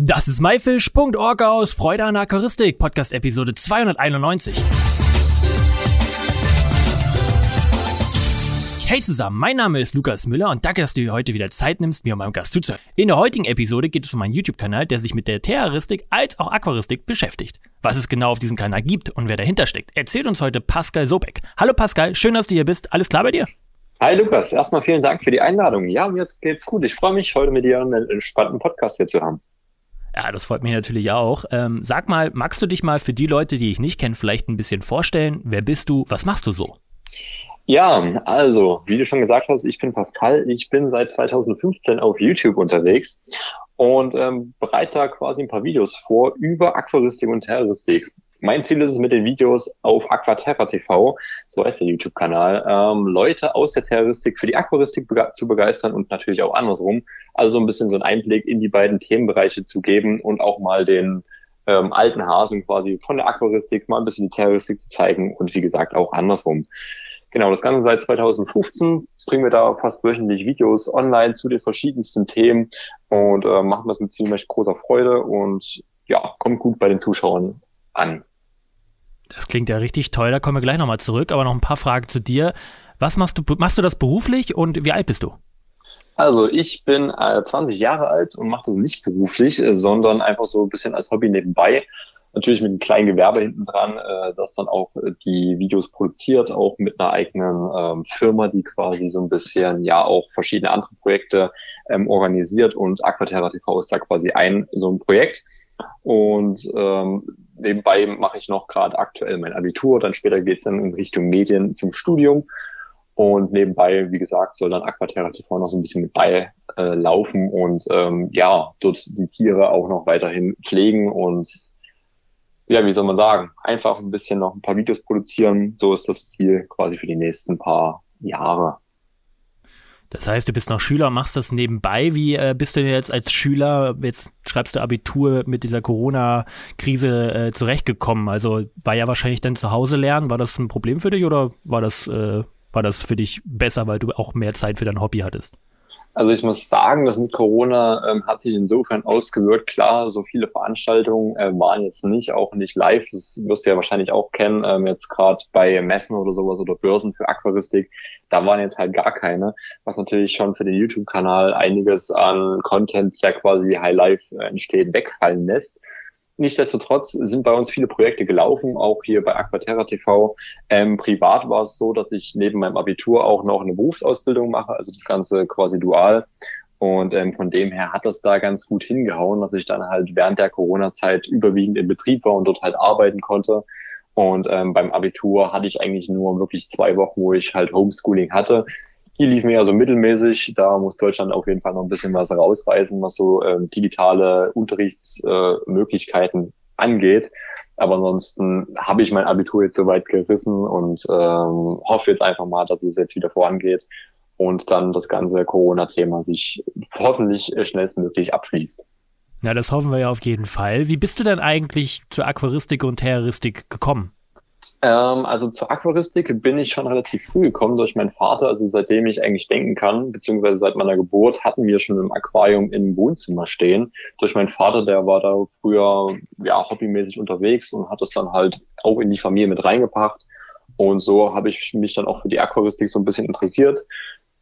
Das ist myfish.org aus Freude an Aquaristik, Podcast Episode 291. Hey zusammen, mein Name ist Lukas Müller und danke, dass du heute wieder Zeit nimmst, mir und meinem Gast zuzuhören. In der heutigen Episode geht es um meinen YouTube-Kanal, der sich mit der Terroristik als auch Aquaristik beschäftigt. Was es genau auf diesem Kanal gibt und wer dahinter steckt, erzählt uns heute Pascal Sobek. Hallo Pascal, schön, dass du hier bist. Alles klar bei dir? Hi Lukas, erstmal vielen Dank für die Einladung. Ja, mir geht's gut. Ich freue mich, heute mit dir einen entspannten Podcast hier zu haben. Ja, das freut mich natürlich auch. Ähm, sag mal, magst du dich mal für die Leute, die ich nicht kenne, vielleicht ein bisschen vorstellen? Wer bist du? Was machst du so? Ja, also, wie du schon gesagt hast, ich bin Pascal. Ich bin seit 2015 auf YouTube unterwegs und ähm, bereite da quasi ein paar Videos vor über Aquaristik und Terroristik. Mein Ziel ist es mit den Videos auf Aquaterra TV, so heißt der YouTube-Kanal, ähm, Leute aus der Terroristik für die Aquaristik bege zu begeistern und natürlich auch andersrum. Also so ein bisschen so einen Einblick in die beiden Themenbereiche zu geben und auch mal den ähm, alten Hasen quasi von der Aquaristik mal ein bisschen die Terroristik zu zeigen und wie gesagt auch andersrum. Genau, das Ganze seit 2015 bringen wir da fast wöchentlich Videos online zu den verschiedensten Themen und äh, machen das mit ziemlich großer Freude und ja, kommt gut bei den Zuschauern an. Das klingt ja richtig toll, da kommen wir gleich nochmal zurück, aber noch ein paar Fragen zu dir. Was machst du, machst du das beruflich und wie alt bist du? Also ich bin äh, 20 Jahre alt und mache das nicht beruflich, äh, sondern einfach so ein bisschen als Hobby nebenbei. Natürlich mit einem kleinen Gewerbe hinten dran, äh, das dann auch äh, die Videos produziert, auch mit einer eigenen ähm, Firma, die quasi so ein bisschen ja auch verschiedene andere Projekte ähm, organisiert und Aquaterra TV ist da quasi ein so ein Projekt. Und ähm, nebenbei mache ich noch gerade aktuell mein Abitur, dann später geht es dann in Richtung Medien zum Studium. Und nebenbei, wie gesagt, soll dann Aquaterra TV noch so ein bisschen mit bei äh, laufen und ähm, ja, dort die Tiere auch noch weiterhin pflegen und ja, wie soll man sagen, einfach ein bisschen noch ein paar Videos produzieren. So ist das Ziel quasi für die nächsten paar Jahre. Das heißt, du bist noch Schüler, machst das nebenbei. Wie äh, bist du denn jetzt als Schüler, jetzt schreibst du Abitur mit dieser Corona-Krise äh, zurechtgekommen? Also war ja wahrscheinlich dann zu Hause lernen. War das ein Problem für dich oder war das, äh, war das für dich besser, weil du auch mehr Zeit für dein Hobby hattest? Also ich muss sagen, das mit Corona ähm, hat sich insofern ausgewirkt. Klar, so viele Veranstaltungen äh, waren jetzt nicht, auch nicht live. Das wirst du ja wahrscheinlich auch kennen. Ähm, jetzt gerade bei Messen oder sowas oder Börsen für Aquaristik, da waren jetzt halt gar keine, was natürlich schon für den YouTube-Kanal einiges an Content, der quasi High Life äh, entsteht, wegfallen lässt. Nichtsdestotrotz sind bei uns viele Projekte gelaufen, auch hier bei Aquaterra TV. Ähm, privat war es so, dass ich neben meinem Abitur auch noch eine Berufsausbildung mache, also das Ganze quasi dual. Und ähm, von dem her hat das da ganz gut hingehauen, dass ich dann halt während der Corona-Zeit überwiegend im Betrieb war und dort halt arbeiten konnte. Und ähm, beim Abitur hatte ich eigentlich nur wirklich zwei Wochen, wo ich halt Homeschooling hatte. Hier lief mir ja so mittelmäßig. Da muss Deutschland auf jeden Fall noch ein bisschen was rausreißen, was so ähm, digitale Unterrichtsmöglichkeiten äh, angeht. Aber ansonsten habe ich mein Abitur jetzt soweit gerissen und ähm, hoffe jetzt einfach mal, dass es jetzt wieder vorangeht und dann das ganze Corona-Thema sich hoffentlich schnellstmöglich abschließt. Ja, das hoffen wir ja auf jeden Fall. Wie bist du denn eigentlich zur Aquaristik und Terroristik gekommen? Ähm, also zur Aquaristik bin ich schon relativ früh gekommen durch meinen Vater. Also seitdem ich eigentlich denken kann, beziehungsweise seit meiner Geburt hatten wir schon ein Aquarium im Wohnzimmer stehen. Durch meinen Vater, der war da früher ja hobbymäßig unterwegs und hat das dann halt auch in die Familie mit reingebracht. Und so habe ich mich dann auch für die Aquaristik so ein bisschen interessiert.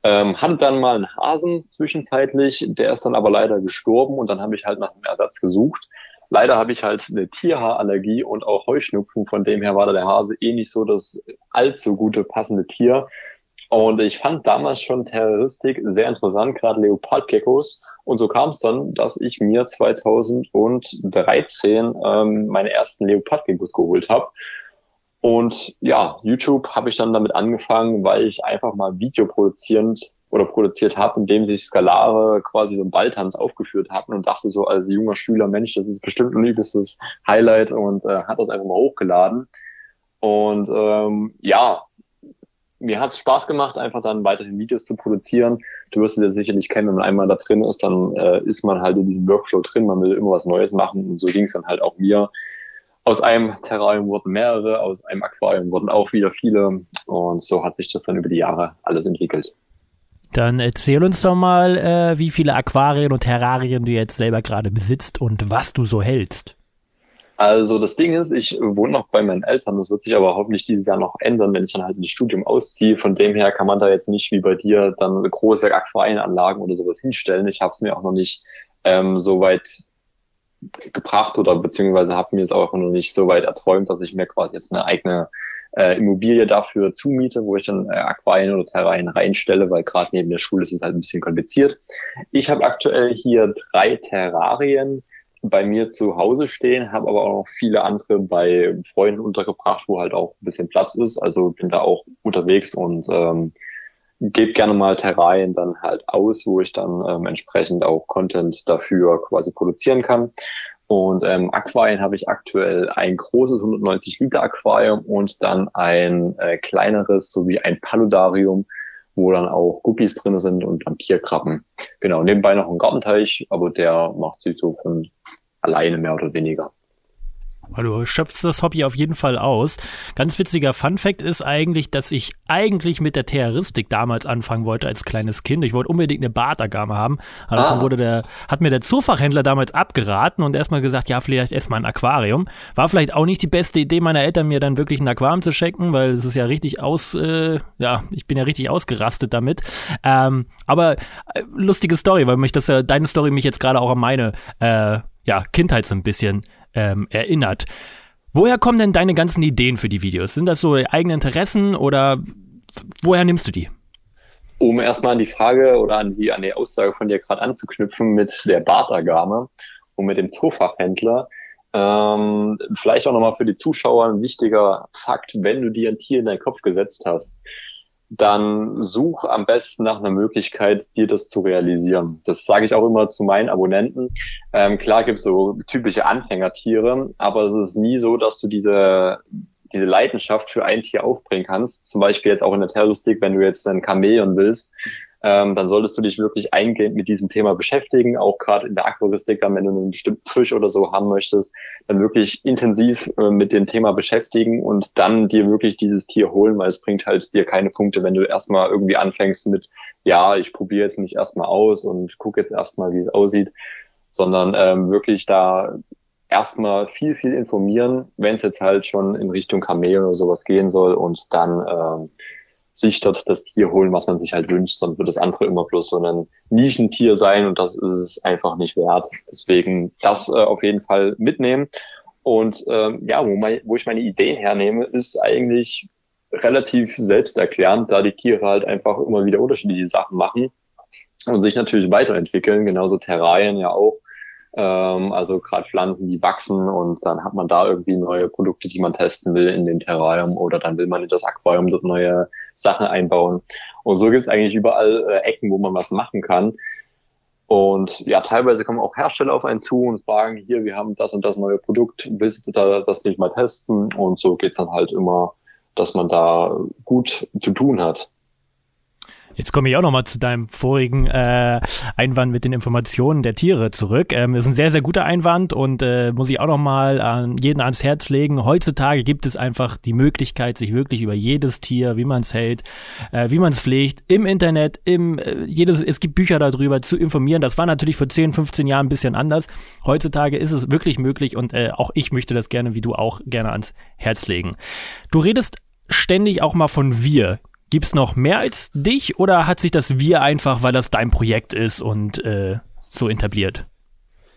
Ähm, hatte dann mal einen Hasen zwischenzeitlich, der ist dann aber leider gestorben und dann habe ich halt nach einem Ersatz gesucht. Leider habe ich halt eine Tierhaarallergie und auch Heuschnupfen. Von dem her war da der Hase eh nicht so das allzu gute passende Tier. Und ich fand damals schon Terroristik sehr interessant, gerade Leopardgeckos. Und so kam es dann, dass ich mir 2013 ähm, meine ersten Leopardgeckos geholt habe. Und ja, YouTube habe ich dann damit angefangen, weil ich einfach mal Video produzierend oder produziert habe, in dem sich Skalare quasi so ein Balltanz aufgeführt hatten und dachte so als junger Schüler, Mensch, das ist bestimmt ein übelstes Highlight und äh, hat das einfach mal hochgeladen. Und ähm, ja, mir hat es Spaß gemacht, einfach dann weiterhin Videos zu produzieren. Du wirst es ja sicherlich kennen, wenn man einmal da drin ist, dann äh, ist man halt in diesem Workflow drin, man will immer was Neues machen und so ging es dann halt auch mir. Aus einem Terrarium wurden mehrere, aus einem Aquarium wurden auch wieder viele und so hat sich das dann über die Jahre alles entwickelt. Dann erzähl uns doch mal, äh, wie viele Aquarien und Terrarien du jetzt selber gerade besitzt und was du so hältst. Also das Ding ist, ich wohne noch bei meinen Eltern. Das wird sich aber hoffentlich dieses Jahr noch ändern, wenn ich dann halt ins Studium ausziehe. Von dem her kann man da jetzt nicht wie bei dir dann große Aquarienanlagen oder sowas hinstellen. Ich habe es mir auch noch nicht ähm, so weit gebracht oder beziehungsweise habe mir es auch noch nicht so weit erträumt, dass ich mir quasi jetzt eine eigene äh, Immobilie dafür zumiete, wo ich dann äh, Aquarien oder Terrarien reinstelle, weil gerade neben der Schule ist es halt ein bisschen kompliziert. Ich habe aktuell hier drei Terrarien bei mir zu Hause stehen, habe aber auch noch viele andere bei Freunden untergebracht, wo halt auch ein bisschen Platz ist. Also bin da auch unterwegs und ähm, gebe gerne mal Terrain dann halt aus, wo ich dann ähm, entsprechend auch Content dafür quasi produzieren kann. Und ähm, Aquarien habe ich aktuell ein großes 190 Liter Aquarium und dann ein äh, kleineres sowie ein Paludarium, wo dann auch Guppies drin sind und dann Tierkrabben. Genau, nebenbei noch ein Gartenteich, aber der macht sich so von alleine mehr oder weniger. Du schöpfst das Hobby auf jeden Fall aus. Ganz witziger Fun Fact ist eigentlich, dass ich eigentlich mit der Terroristik damals anfangen wollte als kleines Kind. Ich wollte unbedingt eine Bartagame haben. Aber davon ah. wurde der, hat mir der Zoofachhändler damals abgeraten und erstmal gesagt, ja, vielleicht erstmal ein Aquarium. War vielleicht auch nicht die beste Idee meiner Eltern, mir dann wirklich ein Aquarium zu schenken, weil es ist ja richtig aus, äh, ja, ich bin ja richtig ausgerastet damit. Ähm, aber äh, lustige Story, weil mich das ja, deine Story mich jetzt gerade auch an meine, äh, ja, Kindheit so ein bisschen ähm, erinnert. Woher kommen denn deine ganzen Ideen für die Videos? Sind das so eigene Interessen oder woher nimmst du die? Um erstmal an die Frage oder an die, an die Aussage von dir gerade anzuknüpfen mit der Bartagame und mit dem Zoofachhändler. Ähm, vielleicht auch nochmal für die Zuschauer ein wichtiger Fakt, wenn du dir ein Tier in deinen Kopf gesetzt hast, dann such am besten nach einer Möglichkeit, dir das zu realisieren. Das sage ich auch immer zu meinen Abonnenten. Ähm, klar gibt es so typische Anfängertiere, aber es ist nie so, dass du diese diese Leidenschaft für ein Tier aufbringen kannst. Zum Beispiel jetzt auch in der Terroristik, wenn du jetzt ein Chamäleon willst, ähm, dann solltest du dich wirklich eingehend mit diesem Thema beschäftigen, auch gerade in der Aquaristik, wenn du einen bestimmten Fisch oder so haben möchtest, dann wirklich intensiv äh, mit dem Thema beschäftigen und dann dir wirklich dieses Tier holen, weil es bringt halt dir keine Punkte, wenn du erstmal irgendwie anfängst mit, ja, ich probiere jetzt mich erstmal aus und gucke jetzt erstmal, wie es aussieht, sondern ähm, wirklich da erstmal viel, viel informieren, wenn es jetzt halt schon in Richtung Kamel oder sowas gehen soll und dann ähm, sich dort das Tier holen, was man sich halt wünscht, sondern wird das andere immer bloß so ein Nischentier sein und das ist es einfach nicht wert. Deswegen das äh, auf jeden Fall mitnehmen. Und ähm, ja, wo, mein, wo ich meine Ideen hernehme, ist eigentlich relativ selbsterklärend, da die Tiere halt einfach immer wieder unterschiedliche Sachen machen und sich natürlich weiterentwickeln, genauso Terrarien ja auch. Ähm, also gerade Pflanzen, die wachsen und dann hat man da irgendwie neue Produkte, die man testen will in dem Terrarium oder dann will man in das Aquarium so neue Sachen einbauen. Und so gibt es eigentlich überall äh, Ecken, wo man was machen kann. Und ja, teilweise kommen auch Hersteller auf einen zu und fragen, hier, wir haben das und das neue Produkt, willst du da das nicht mal testen? Und so geht's dann halt immer, dass man da gut zu tun hat. Jetzt komme ich auch nochmal zu deinem vorigen äh, Einwand mit den Informationen der Tiere zurück. Ähm, das ist ein sehr, sehr guter Einwand und äh, muss ich auch nochmal an jeden ans Herz legen. Heutzutage gibt es einfach die Möglichkeit, sich wirklich über jedes Tier, wie man es hält, äh, wie man es pflegt, im Internet, im äh, jedes, es gibt Bücher darüber zu informieren. Das war natürlich vor 10, 15 Jahren ein bisschen anders. Heutzutage ist es wirklich möglich und äh, auch ich möchte das gerne, wie du auch, gerne ans Herz legen. Du redest ständig auch mal von wir. Gibt es noch mehr als dich oder hat sich das Wir einfach, weil das dein Projekt ist und äh, so etabliert?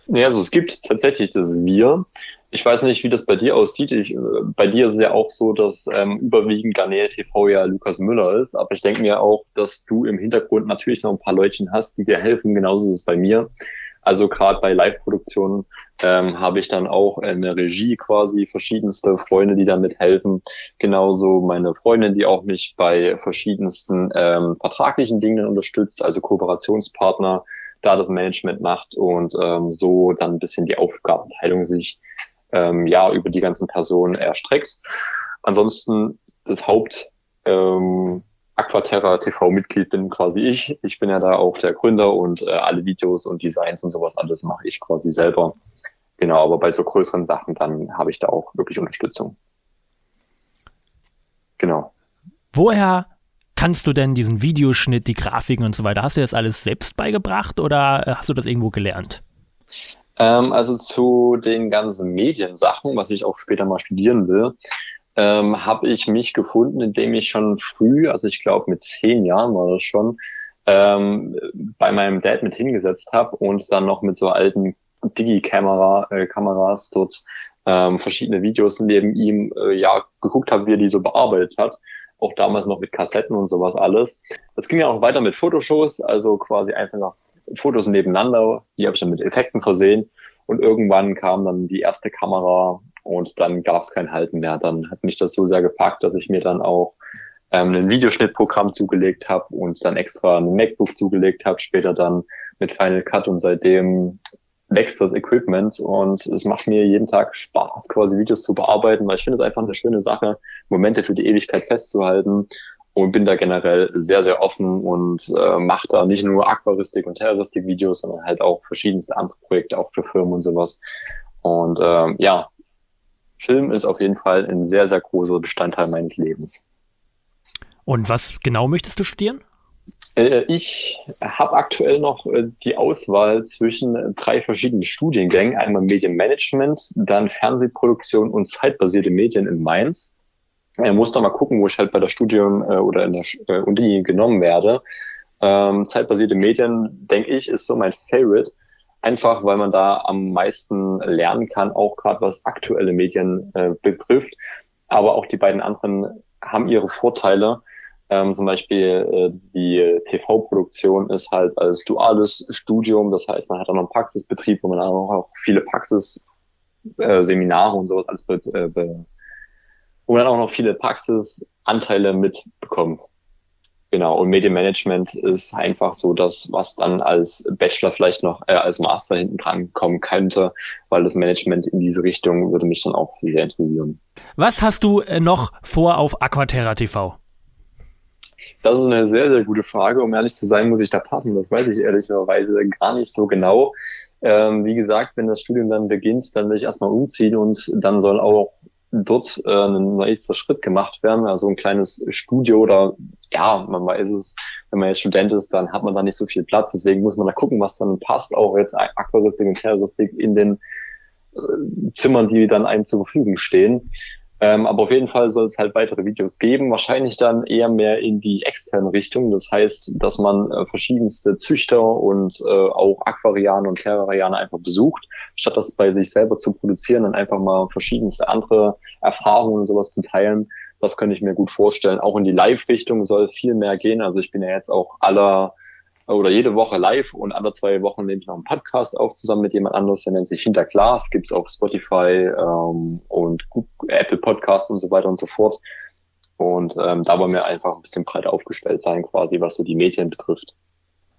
Ja, also es gibt tatsächlich das Wir. Ich weiß nicht, wie das bei dir aussieht. Ich, äh, bei dir ist es ja auch so, dass ähm, überwiegend Garnele TV ja Lukas Müller ist. Aber ich denke mir auch, dass du im Hintergrund natürlich noch ein paar Leutchen hast, die dir helfen. Genauso ist es bei mir. Also gerade bei Live-Produktionen ähm, habe ich dann auch eine Regie quasi, verschiedenste Freunde, die damit helfen. Genauso meine Freundin, die auch mich bei verschiedensten ähm, vertraglichen Dingen unterstützt, also Kooperationspartner, da das Management macht und ähm, so dann ein bisschen die Aufgabenteilung sich ähm, ja über die ganzen Personen erstreckt. Ansonsten das Haupt ähm, Aquaterra TV-Mitglied bin quasi ich. Ich bin ja da auch der Gründer und äh, alle Videos und Designs und sowas alles mache ich quasi selber. Genau, aber bei so größeren Sachen dann habe ich da auch wirklich Unterstützung. Genau. Woher kannst du denn diesen Videoschnitt, die Grafiken und so weiter? Hast du das alles selbst beigebracht oder äh, hast du das irgendwo gelernt? Ähm, also zu den ganzen Mediensachen, was ich auch später mal studieren will, ähm, habe ich mich gefunden, indem ich schon früh, also ich glaube mit zehn Jahren war das schon, ähm, bei meinem Dad mit hingesetzt habe und dann noch mit so alten Digi-Kamera, äh, dort ähm, verschiedene Videos neben ihm äh, ja geguckt habe, wie er die so bearbeitet hat. Auch damals noch mit Kassetten und sowas alles. Das ging ja auch weiter mit Fotoshows, also quasi einfach noch Fotos nebeneinander. Die habe ich dann mit Effekten versehen. Und irgendwann kam dann die erste Kamera und dann gab es kein Halten mehr. Dann hat mich das so sehr gepackt, dass ich mir dann auch ähm, ein Videoschnittprogramm zugelegt habe und dann extra ein MacBook zugelegt habe, später dann mit Final Cut und seitdem wächst das Equipment und es macht mir jeden Tag Spaß, quasi Videos zu bearbeiten, weil ich finde es einfach eine schöne Sache, Momente für die Ewigkeit festzuhalten und bin da generell sehr, sehr offen und äh, mache da nicht nur Aquaristik und Terroristik-Videos, sondern halt auch verschiedenste andere Projekte, auch für Firmen und sowas. Und ähm, ja, Film ist auf jeden Fall ein sehr, sehr großer Bestandteil meines Lebens. Und was genau möchtest du studieren? Äh, ich habe aktuell noch äh, die Auswahl zwischen drei verschiedenen Studiengängen. Einmal Medienmanagement, dann Fernsehproduktion und zeitbasierte Medien in Mainz. Ich muss da mal gucken, wo ich halt bei der Studium äh, oder in der Uni genommen werde. Ähm, zeitbasierte Medien, denke ich, ist so mein Favorite. Einfach, weil man da am meisten lernen kann, auch gerade was aktuelle Medien betrifft. Aber auch die beiden anderen haben ihre Vorteile. Ähm, zum Beispiel äh, die TV-Produktion ist halt als duales Studium, das heißt, man hat auch noch einen Praxisbetrieb, wo man auch, auch viele Praxisseminare äh, und sowas alles be, äh, wo man dann auch noch viele Praxisanteile mitbekommt. Genau, und Medienmanagement ist einfach so das, was dann als Bachelor vielleicht noch äh, als Master hinten dran kommen könnte, weil das Management in diese Richtung würde mich dann auch sehr interessieren. Was hast du äh, noch vor auf Aquaterra TV? Das ist eine sehr, sehr gute Frage. Um ehrlich zu sein, muss ich da passen. Das weiß ich ehrlicherweise gar nicht so genau. Ähm, wie gesagt, wenn das Studium dann beginnt, dann will ich erstmal umziehen und dann soll auch dort äh, ein nächster Schritt gemacht werden. Also ein kleines Studio oder ja, man weiß es, wenn man jetzt Student ist, dann hat man da nicht so viel Platz. Deswegen muss man da gucken, was dann passt. Auch jetzt Aquaristik und Terroristik in den äh, Zimmern, die dann einem zur Verfügung stehen. Ähm, aber auf jeden Fall soll es halt weitere Videos geben, wahrscheinlich dann eher mehr in die externe Richtung. Das heißt, dass man äh, verschiedenste Züchter und äh, auch Aquarianer und Terrarianer einfach besucht, statt das bei sich selber zu produzieren, dann einfach mal verschiedenste andere Erfahrungen und sowas zu teilen. Das könnte ich mir gut vorstellen. Auch in die Live-Richtung soll viel mehr gehen. Also ich bin ja jetzt auch aller oder jede Woche live und alle zwei Wochen nehme ich noch einen Podcast auf zusammen mit jemand anderes, der nennt sich Hinter Glas, gibt's auf Spotify ähm, und Apple Podcasts und so weiter und so fort. Und ähm, da wollen wir einfach ein bisschen breiter aufgestellt sein, quasi, was so die Medien betrifft.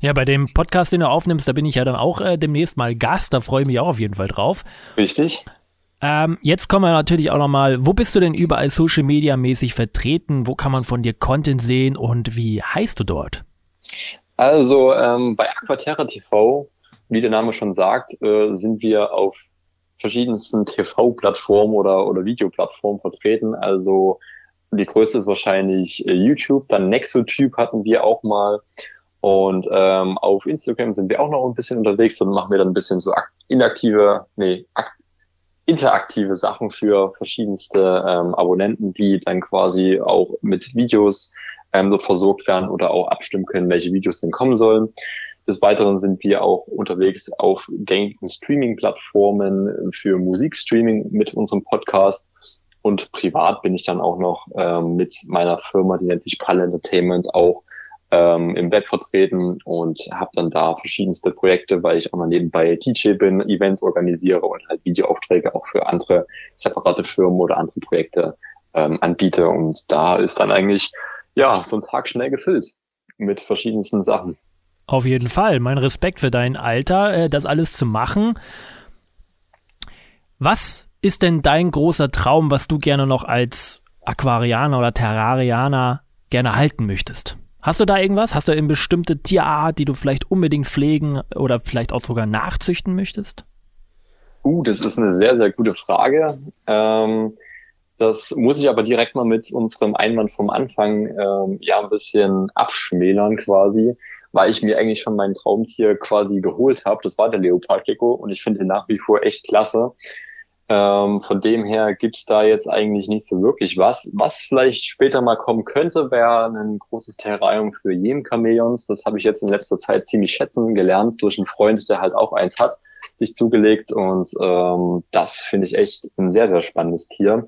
Ja, bei dem Podcast, den du aufnimmst, da bin ich ja dann auch äh, demnächst mal Gast, da freue ich mich auch auf jeden Fall drauf. Richtig. Ähm, jetzt kommen wir natürlich auch nochmal, wo bist du denn überall Social Media mäßig vertreten? Wo kann man von dir Content sehen und wie heißt du dort? Also ähm, bei Aquaterra TV, wie der Name schon sagt, äh, sind wir auf verschiedensten TV-Plattformen oder, oder Videoplattformen vertreten. Also die größte ist wahrscheinlich äh, YouTube, dann Nexotyp hatten wir auch mal. Und ähm, auf Instagram sind wir auch noch ein bisschen unterwegs und machen wir dann ein bisschen so inaktive, nee, interaktive Sachen für verschiedenste ähm, Abonnenten, die dann quasi auch mit Videos ähm, so versorgt werden oder auch abstimmen können, welche Videos denn kommen sollen. Des Weiteren sind wir auch unterwegs auf gängigen Streaming-Plattformen für Musikstreaming mit unserem Podcast. Und privat bin ich dann auch noch ähm, mit meiner Firma, die nennt sich Pal Entertainment, auch ähm, im Web vertreten und habe dann da verschiedenste Projekte, weil ich auch mal nebenbei DJ bin, Events organisiere und halt Videoaufträge auch für andere separate Firmen oder andere Projekte ähm, anbiete. Und da ist dann eigentlich ja, so ein Tag schnell gefüllt mit verschiedensten Sachen. Auf jeden Fall. Mein Respekt für dein Alter, äh, das alles zu machen. Was ist denn dein großer Traum, was du gerne noch als Aquarianer oder Terrarianer gerne halten möchtest? Hast du da irgendwas? Hast du eine bestimmte Tierart, die du vielleicht unbedingt pflegen oder vielleicht auch sogar nachzüchten möchtest? Uh, das ist eine sehr, sehr gute Frage. Ähm, Das muss ich aber direkt mal mit unserem Einwand vom Anfang ähm, ja ein bisschen abschmälern quasi, weil ich mir eigentlich schon mein Traumtier quasi geholt habe. Das war der Leopardgecko und ich finde ihn nach wie vor echt klasse. Ähm, von dem her gibt's da jetzt eigentlich nicht so wirklich was. Was vielleicht später mal kommen könnte, wäre ein großes Terrarium für Jem-Chamäleons. Das habe ich jetzt in letzter Zeit ziemlich schätzen gelernt durch einen Freund, der halt auch eins hat, sich zugelegt. Und ähm, das finde ich echt ein sehr, sehr spannendes Tier.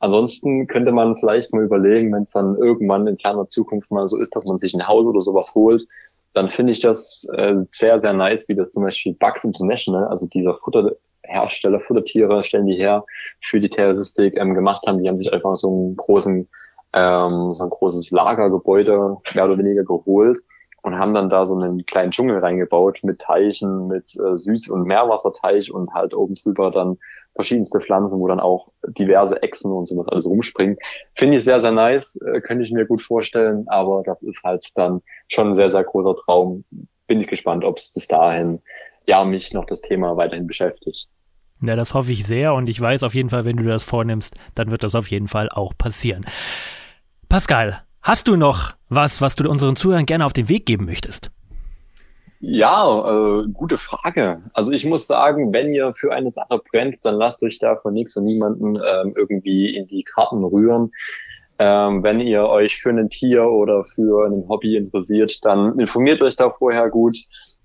Ansonsten könnte man vielleicht mal überlegen, wenn es dann irgendwann in ferner Zukunft mal so ist, dass man sich ein Haus oder sowas holt, dann finde ich das äh, sehr, sehr nice, wie das zum Beispiel Bugs International, also dieser Futterhersteller, Futtertiere stellen die her für die Terroristik ähm, gemacht haben. Die haben sich einfach so einen großen, ähm, so ein großes Lagergebäude mehr oder weniger geholt und haben dann da so einen kleinen Dschungel reingebaut mit Teichen, mit äh, Süß- und Meerwasserteich und halt oben drüber dann verschiedenste Pflanzen, wo dann auch diverse Echsen und sowas alles rumspringen. Finde ich sehr, sehr nice, äh, könnte ich mir gut vorstellen, aber das ist halt dann schon ein sehr, sehr großer Traum. Bin ich gespannt, ob es bis dahin ja mich noch das Thema weiterhin beschäftigt. Ja, das hoffe ich sehr und ich weiß auf jeden Fall, wenn du das vornimmst, dann wird das auf jeden Fall auch passieren. Pascal, Hast du noch was, was du unseren Zuhörern gerne auf den Weg geben möchtest? Ja, äh, gute Frage. Also ich muss sagen, wenn ihr für eine Sache brennt, dann lasst euch da von nichts und niemanden ähm, irgendwie in die Karten rühren. Ähm, wenn ihr euch für ein Tier oder für ein Hobby interessiert, dann informiert euch da vorher gut,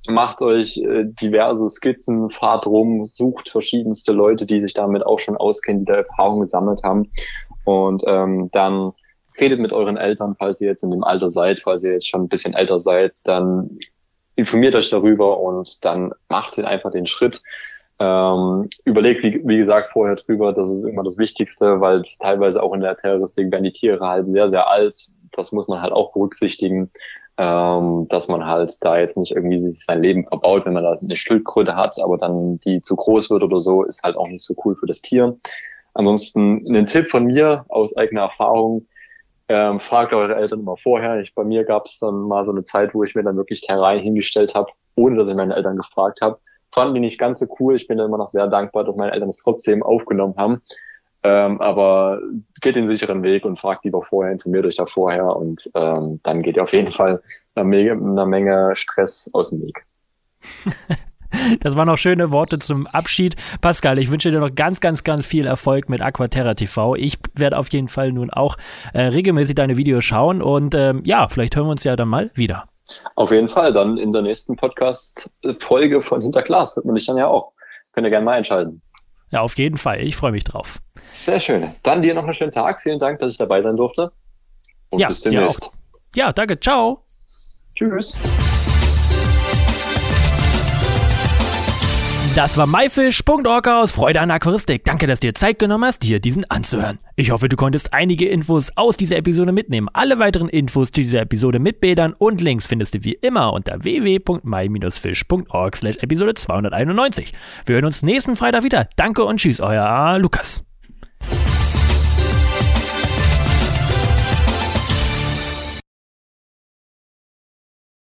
macht euch äh, diverse Skizzen, fahrt rum, sucht verschiedenste Leute, die sich damit auch schon auskennen, die da Erfahrung gesammelt haben und ähm, dann redet mit euren Eltern, falls ihr jetzt in dem Alter seid, falls ihr jetzt schon ein bisschen älter seid, dann informiert euch darüber und dann macht ihr einfach den Schritt. Ähm, überlegt, wie, wie gesagt, vorher drüber, das ist immer das Wichtigste, weil teilweise auch in der Terroristik werden die Tiere halt sehr, sehr alt. Das muss man halt auch berücksichtigen, ähm, dass man halt da jetzt nicht irgendwie sich sein Leben verbaut, wenn man da eine Schildkröte hat, aber dann die zu groß wird oder so, ist halt auch nicht so cool für das Tier. Ansonsten ein Tipp von mir aus eigener Erfahrung, ähm, fragt eure Eltern immer vorher. Ich, bei mir gab es dann mal so eine Zeit, wo ich mir dann wirklich Terrain hingestellt habe, ohne dass ich meine Eltern gefragt habe. Fanden die nicht ganz so cool. Ich bin dann immer noch sehr dankbar, dass meine Eltern es trotzdem aufgenommen haben. Ähm, aber geht den sicheren Weg und fragt lieber vorher, informiert euch da vorher und ähm, dann geht ihr auf jeden Fall eine Menge, eine Menge Stress aus dem Weg. Das waren noch schöne Worte zum Abschied. Pascal, ich wünsche dir noch ganz, ganz, ganz viel Erfolg mit Aquaterra TV. Ich werde auf jeden Fall nun auch äh, regelmäßig deine Videos schauen und ähm, ja, vielleicht hören wir uns ja dann mal wieder. Auf jeden Fall, dann in der nächsten Podcast-Folge von Hinterglas wird man dich dann ja auch. Könnt ihr gerne mal einschalten. Ja, auf jeden Fall. Ich freue mich drauf. Sehr schön. Dann dir noch einen schönen Tag. Vielen Dank, dass ich dabei sein durfte. Und ja, bis demnächst. Ja, danke. Ciao. Tschüss. Das war myfish.org aus Freude an Aquaristik. Danke, dass du dir Zeit genommen hast, dir diesen anzuhören. Ich hoffe, du konntest einige Infos aus dieser Episode mitnehmen. Alle weiteren Infos zu dieser Episode mit Bildern und Links findest du wie immer unter www.my-fish.org slash Episode 291. Wir hören uns nächsten Freitag wieder. Danke und tschüss, euer Lukas.